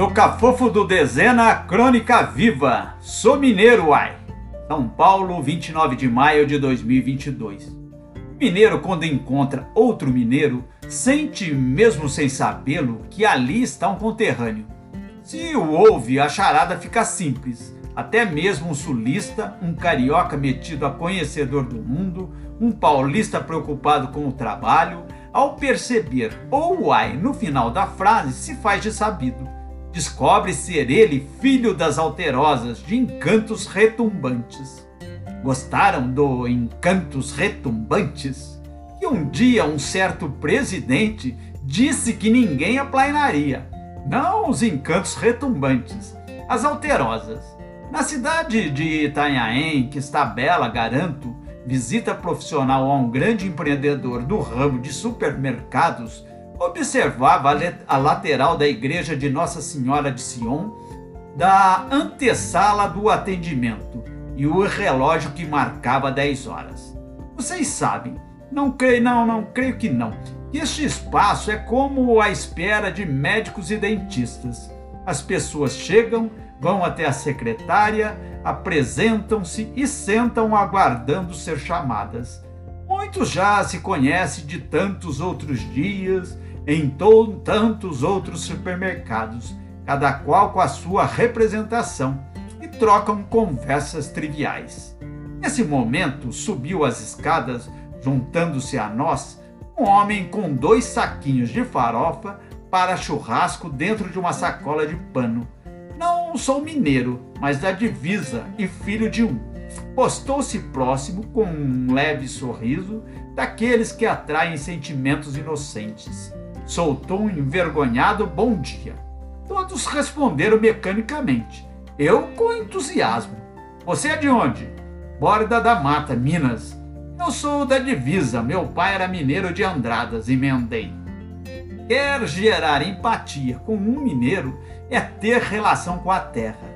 Do Cafofo do Dezena, Crônica Viva. Sou mineiro, ai. São Paulo, 29 de maio de 2022. Mineiro, quando encontra outro mineiro, sente, mesmo sem sabê-lo, que ali está um conterrâneo. Se o ouve, a charada fica simples. Até mesmo um sulista, um carioca metido a conhecedor do mundo, um paulista preocupado com o trabalho, ao perceber ou ai no final da frase, se faz de sabido descobre ser ele filho das alterosas de encantos retumbantes. Gostaram do Encantos Retumbantes? Que um dia um certo presidente disse que ninguém aplainaria. Não os encantos retumbantes, as alterosas. Na cidade de Itanhaém, que está bela, garanto, visita profissional a um grande empreendedor do ramo de supermercados observava a lateral da igreja de Nossa Senhora de Sion, da antessala do atendimento e o relógio que marcava 10 horas. Vocês sabem, não creio, não, não creio que não, este espaço é como a espera de médicos e dentistas. As pessoas chegam, vão até a secretária, apresentam-se e sentam aguardando ser chamadas. Muitos já se conhecem de tantos outros dias em tantos outros supermercados, cada qual com a sua representação, e trocam conversas triviais. Nesse momento, subiu as escadas, juntando-se a nós, um homem com dois saquinhos de farofa para churrasco dentro de uma sacola de pano. Não sou mineiro, mas da divisa e filho de um. Postou-se próximo com um leve sorriso daqueles que atraem sentimentos inocentes soltou um envergonhado bom dia. Todos responderam mecanicamente, eu com entusiasmo. Você é de onde? Borda da Mata, Minas. Eu sou da divisa, meu pai era mineiro de Andradas, emendei. Quer gerar empatia com um mineiro é ter relação com a terra.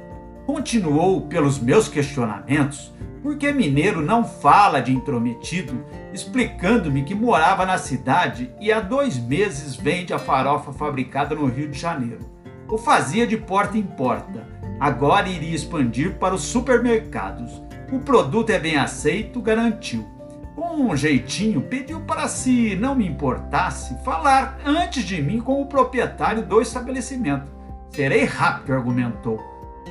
Continuou pelos meus questionamentos, porque mineiro não fala de intrometido, explicando-me que morava na cidade e há dois meses vende a farofa fabricada no Rio de Janeiro. O fazia de porta em porta, agora iria expandir para os supermercados. O produto é bem aceito, garantiu. Com um jeitinho, pediu para se não me importasse falar antes de mim com o proprietário do estabelecimento. Serei rápido, argumentou.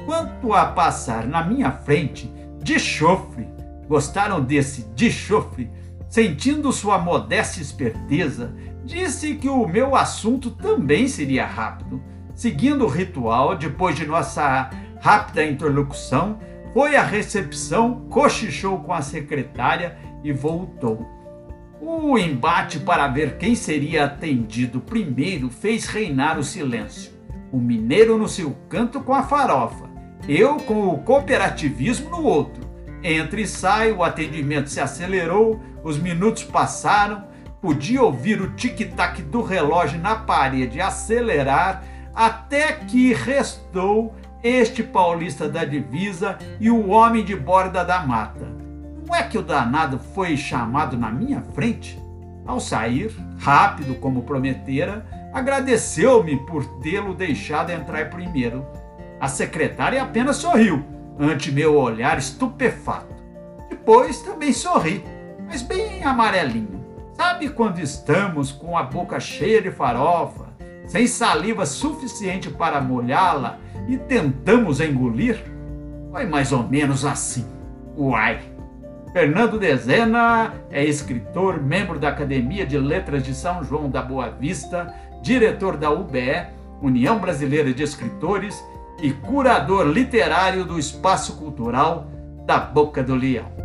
Quanto a passar na minha frente, de chofre. Gostaram desse de chofre? Sentindo sua modesta esperteza, disse que o meu assunto também seria rápido. Seguindo o ritual, depois de nossa rápida interlocução, foi à recepção, cochichou com a secretária e voltou. O embate para ver quem seria atendido primeiro fez reinar o silêncio. O mineiro no seu canto com a farofa, eu com o cooperativismo no outro. Entre e sai, o atendimento se acelerou, os minutos passaram, podia ouvir o tic-tac do relógio na parede acelerar, até que restou este paulista da divisa e o homem de borda da mata. Não é que o danado foi chamado na minha frente? Ao sair, rápido como prometera, agradeceu-me por tê-lo deixado entrar primeiro. A secretária apenas sorriu ante meu olhar estupefato. Depois também sorri, mas bem amarelinho. Sabe quando estamos com a boca cheia de farofa, sem saliva suficiente para molhá-la e tentamos engolir? Foi mais ou menos assim. Uai! Fernando Dezena é escritor, membro da Academia de Letras de São João da Boa Vista, diretor da UBE, União Brasileira de Escritores e curador literário do Espaço Cultural da Boca do Leão.